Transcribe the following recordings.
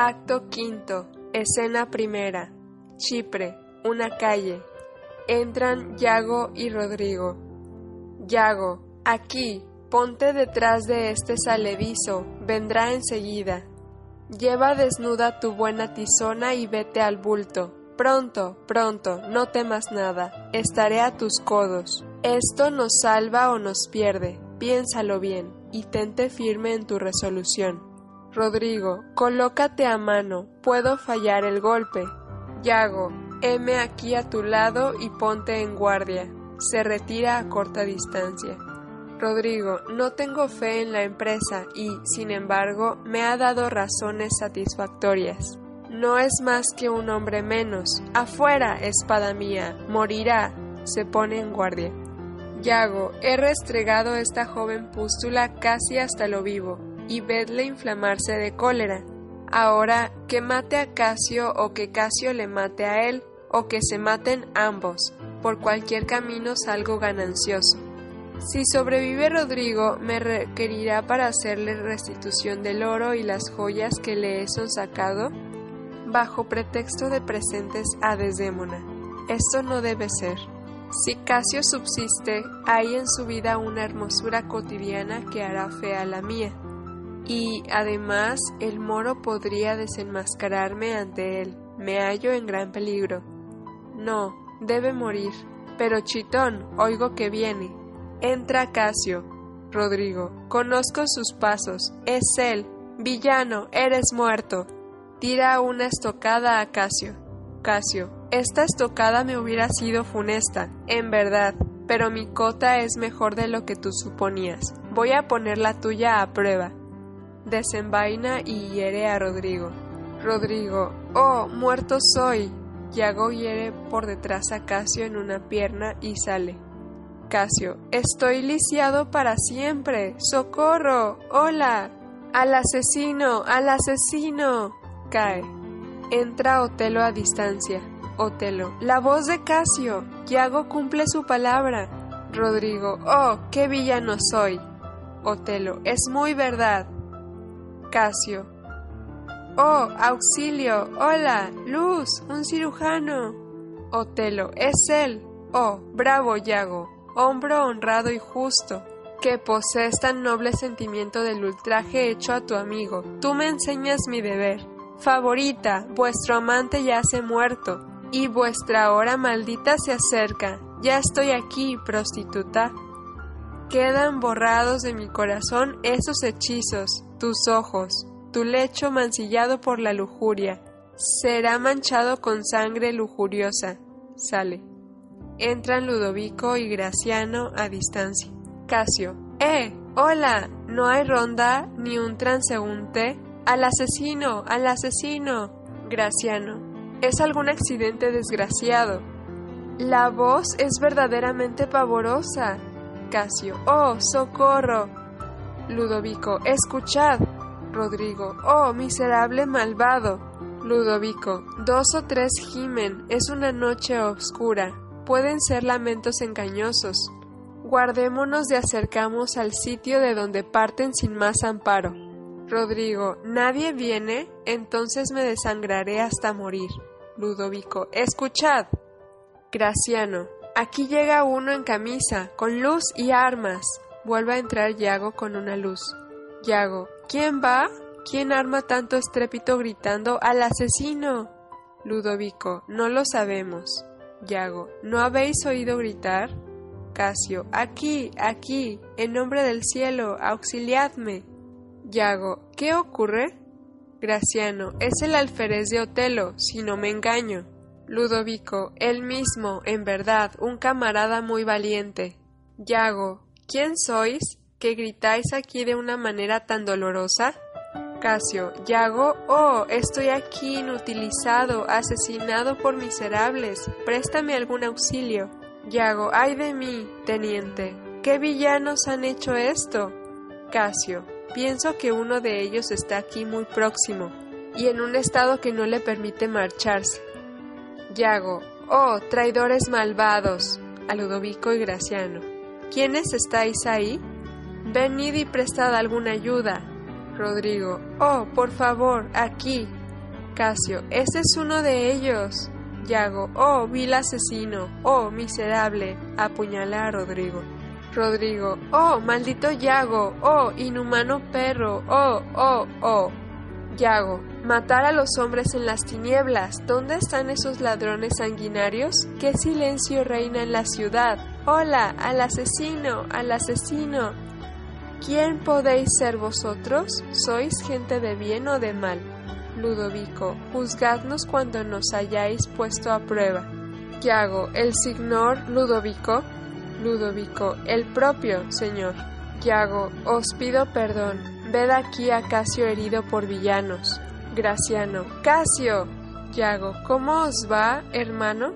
Acto quinto. Escena primera. Chipre, una calle. Entran Yago y Rodrigo. Yago, aquí, ponte detrás de este saledizo, vendrá enseguida. Lleva desnuda tu buena tizona y vete al bulto. Pronto, pronto, no temas nada, estaré a tus codos. Esto nos salva o nos pierde, piénsalo bien, y tente firme en tu resolución. Rodrigo, colócate a mano, puedo fallar el golpe. Yago, heme aquí a tu lado y ponte en guardia. Se retira a corta distancia. Rodrigo, no tengo fe en la empresa y, sin embargo, me ha dado razones satisfactorias. No es más que un hombre menos. Afuera, espada mía, morirá. Se pone en guardia. Yago, he restregado esta joven pústula casi hasta lo vivo, y vedle inflamarse de cólera. Ahora, que mate a Casio o que Casio le mate a él, o que se maten ambos, por cualquier camino salgo ganancioso. Si sobrevive Rodrigo, me requerirá para hacerle restitución del oro y las joyas que le he sonsacado bajo pretexto de presentes a Desdémona. Esto no debe ser. Si Casio subsiste, hay en su vida una hermosura cotidiana que hará fea la mía. Y además el moro podría desenmascararme ante él. Me hallo en gran peligro. No, debe morir. Pero Chitón, oigo que viene. Entra Casio. Rodrigo, conozco sus pasos. Es él. Villano, eres muerto. Tira una estocada a Casio. Casio, esta estocada me hubiera sido funesta, en verdad, pero mi cota es mejor de lo que tú suponías. Voy a poner la tuya a prueba. Desenvaina y hiere a Rodrigo. Rodrigo, oh, muerto soy. Yago hiere por detrás a Casio en una pierna y sale. Casio, estoy lisiado para siempre. ¡Socorro! ¡Hola! ¡Al asesino! ¡Al asesino! Cae. Entra Otelo a distancia. Otelo, la voz de Casio. Yago cumple su palabra. Rodrigo, oh, qué villano soy. Otelo, es muy verdad. Casio, oh, auxilio, hola, luz, un cirujano. Otelo, es él. Oh, bravo Yago, hombro honrado y justo, que posees tan noble sentimiento del ultraje hecho a tu amigo. Tú me enseñas mi deber. Favorita, vuestro amante ya se muerto, y vuestra hora maldita se acerca. Ya estoy aquí, prostituta. Quedan borrados de mi corazón esos hechizos, tus ojos, tu lecho mancillado por la lujuria. Será manchado con sangre lujuriosa. Sale. Entran Ludovico y Graciano a distancia. Casio. ¡Eh! ¡Hola! ¿No hay ronda ni un transeúnte? ¡Al asesino! ¡Al asesino! Graciano. Es algún accidente desgraciado. La voz es verdaderamente pavorosa. Casio. Oh, socorro. Ludovico. Escuchad. Rodrigo. Oh, miserable malvado. Ludovico. Dos o tres gimen. Es una noche oscura. Pueden ser lamentos engañosos. Guardémonos de acercamos al sitio de donde parten sin más amparo. Rodrigo, ¿nadie viene? Entonces me desangraré hasta morir. Ludovico, escuchad. Graciano, aquí llega uno en camisa, con luz y armas. Vuelve a entrar Yago con una luz. Yago, ¿quién va? ¿Quién arma tanto estrépito gritando al asesino? Ludovico, no lo sabemos. Yago, ¿no habéis oído gritar? Casio, aquí, aquí, en nombre del cielo, auxiliadme. Yago, ¿qué ocurre? Graciano, es el alférez de Otelo, si no me engaño. Ludovico, él mismo, en verdad, un camarada muy valiente. Yago, ¿quién sois? que gritáis aquí de una manera tan dolorosa? Casio, Yago, oh, estoy aquí inutilizado, asesinado por miserables, préstame algún auxilio. Yago, ay de mí, teniente, ¿qué villanos han hecho esto? Casio, pienso que uno de ellos está aquí muy próximo, y en un estado que no le permite marcharse. Yago, oh, traidores malvados, a Ludovico y Graciano, ¿quiénes estáis ahí? Venid y prestad alguna ayuda. Rodrigo, oh, por favor, aquí, Casio, ese es uno de ellos. Yago, oh, vil asesino, oh, miserable, apuñala a Rodrigo. Rodrigo, oh, maldito Yago, oh, inhumano perro, oh, oh, oh. Yago, matar a los hombres en las tinieblas. ¿Dónde están esos ladrones sanguinarios? ¿Qué silencio reina en la ciudad? Hola, al asesino, al asesino. ¿Quién podéis ser vosotros? ¿Sois gente de bien o de mal? Ludovico, juzgadnos cuando nos hayáis puesto a prueba. Yago, el señor Ludovico. Ludovico, el propio señor. Yago, os pido perdón. Ved aquí a Casio herido por villanos. Graciano, Casio. Yago, ¿cómo os va, hermano?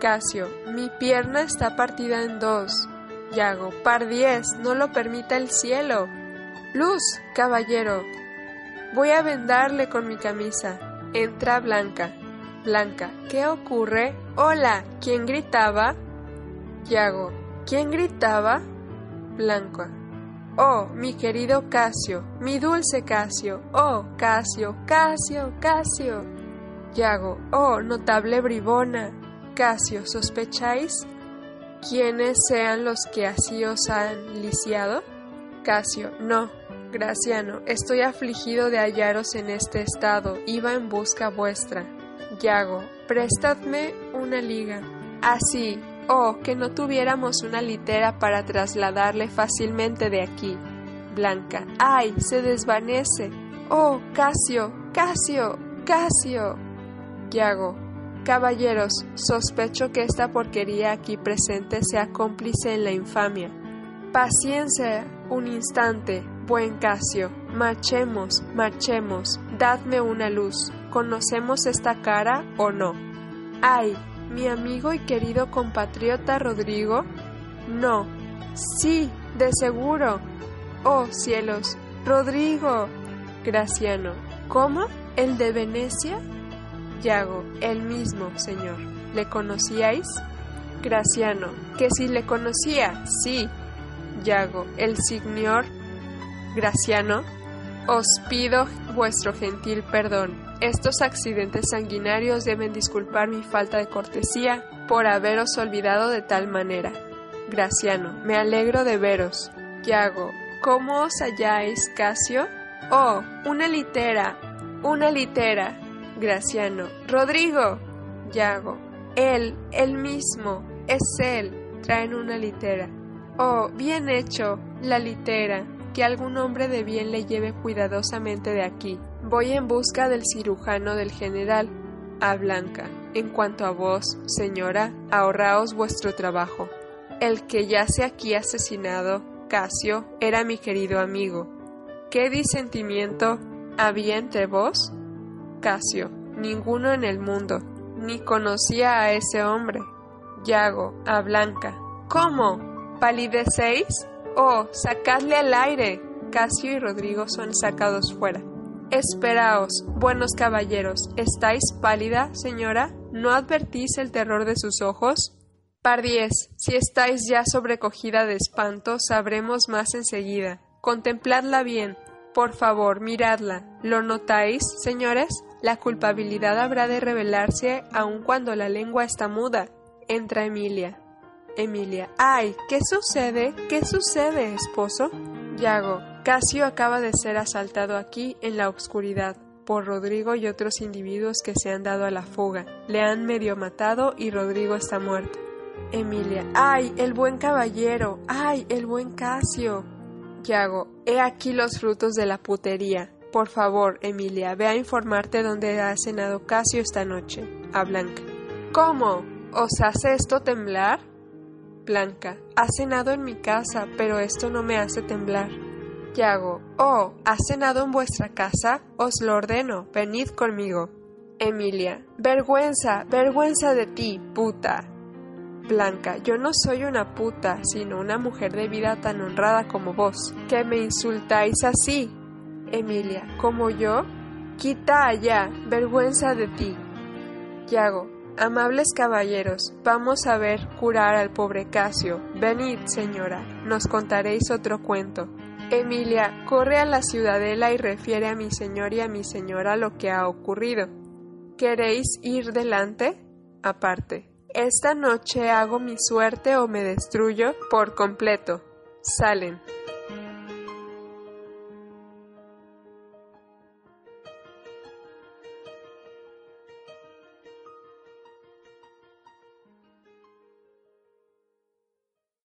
Casio, mi pierna está partida en dos. Yago, par diez, no lo permita el cielo. Luz, caballero, Voy a vendarle con mi camisa. Entra Blanca. Blanca, ¿qué ocurre? Hola, ¿quién gritaba? Yago, ¿quién gritaba? Blanca. Oh, mi querido Casio, mi dulce Casio. Oh, Casio, Casio, Casio. Yago, oh, notable bribona. Casio, ¿sospecháis quiénes sean los que así os han lisiado? Casio, no, Graciano, estoy afligido de hallaros en este estado, iba en busca vuestra. Yago, prestadme una liga. Así, oh, que no tuviéramos una litera para trasladarle fácilmente de aquí. Blanca, ay, se desvanece. Oh, Casio, Casio, Casio. Yago, caballeros, sospecho que esta porquería aquí presente sea cómplice en la infamia. Paciencia un instante, Buen Casio, marchemos, marchemos, dadme una luz. ¿Conocemos esta cara o no? Ay, mi amigo y querido compatriota Rodrigo. No. Sí, de seguro. Oh cielos, Rodrigo. Graciano. ¿Cómo? ¿El de Venecia? Yago, el mismo, señor. ¿Le conocíais? Graciano, que si le conocía, sí. Yago, el señor Graciano, os pido vuestro gentil perdón. Estos accidentes sanguinarios deben disculpar mi falta de cortesía por haberos olvidado de tal manera. Graciano, me alegro de veros. Yago, ¿cómo os halláis, Casio? Oh, una litera, una litera. Graciano, Rodrigo. Yago, él, él mismo, es él. Traen una litera. Oh, bien hecho, la litera que algún hombre de bien le lleve cuidadosamente de aquí. Voy en busca del cirujano del general. A Blanca. En cuanto a vos, señora, ahorraos vuestro trabajo. El que yace aquí asesinado, Casio, era mi querido amigo. ¿Qué disentimiento había entre vos? Casio, ninguno en el mundo, ni conocía a ese hombre. Yago, a Blanca. ¿Cómo? ¿Palidecéis? Oh, sacadle al aire. Casio y Rodrigo son sacados fuera. Esperaos, buenos caballeros, ¿estáis pálida, señora? ¿No advertís el terror de sus ojos? Pardiez, si estáis ya sobrecogida de espanto, sabremos más enseguida. Contempladla bien. Por favor, miradla. ¿Lo notáis, señores? La culpabilidad habrá de revelarse aun cuando la lengua está muda. Entra Emilia. Emilia. Ay, ¿qué sucede? ¿Qué sucede, esposo? Yago. Casio acaba de ser asaltado aquí en la oscuridad por Rodrigo y otros individuos que se han dado a la fuga. Le han medio matado y Rodrigo está muerto. Emilia. ¡Ay, el buen caballero! ¡Ay, el buen Casio! Yago. He aquí los frutos de la putería. Por favor, Emilia, ve a informarte dónde ha cenado Casio esta noche. A Blanca. ¿Cómo? ¿Os hace esto temblar? Blanca, ha cenado en mi casa, pero esto no me hace temblar. Yago, oh, ¿ha cenado en vuestra casa? Os lo ordeno, venid conmigo. Emilia, vergüenza, vergüenza de ti, puta. Blanca, yo no soy una puta, sino una mujer de vida tan honrada como vos, que me insultáis así. Emilia, ¿como yo? Quita allá, vergüenza de ti. Yago, Amables caballeros, vamos a ver curar al pobre Casio. Venid, señora, nos contaréis otro cuento. Emilia, corre a la ciudadela y refiere a mi señor y a mi señora lo que ha ocurrido. ¿Queréis ir delante? Aparte. Esta noche hago mi suerte o me destruyo por completo. Salen.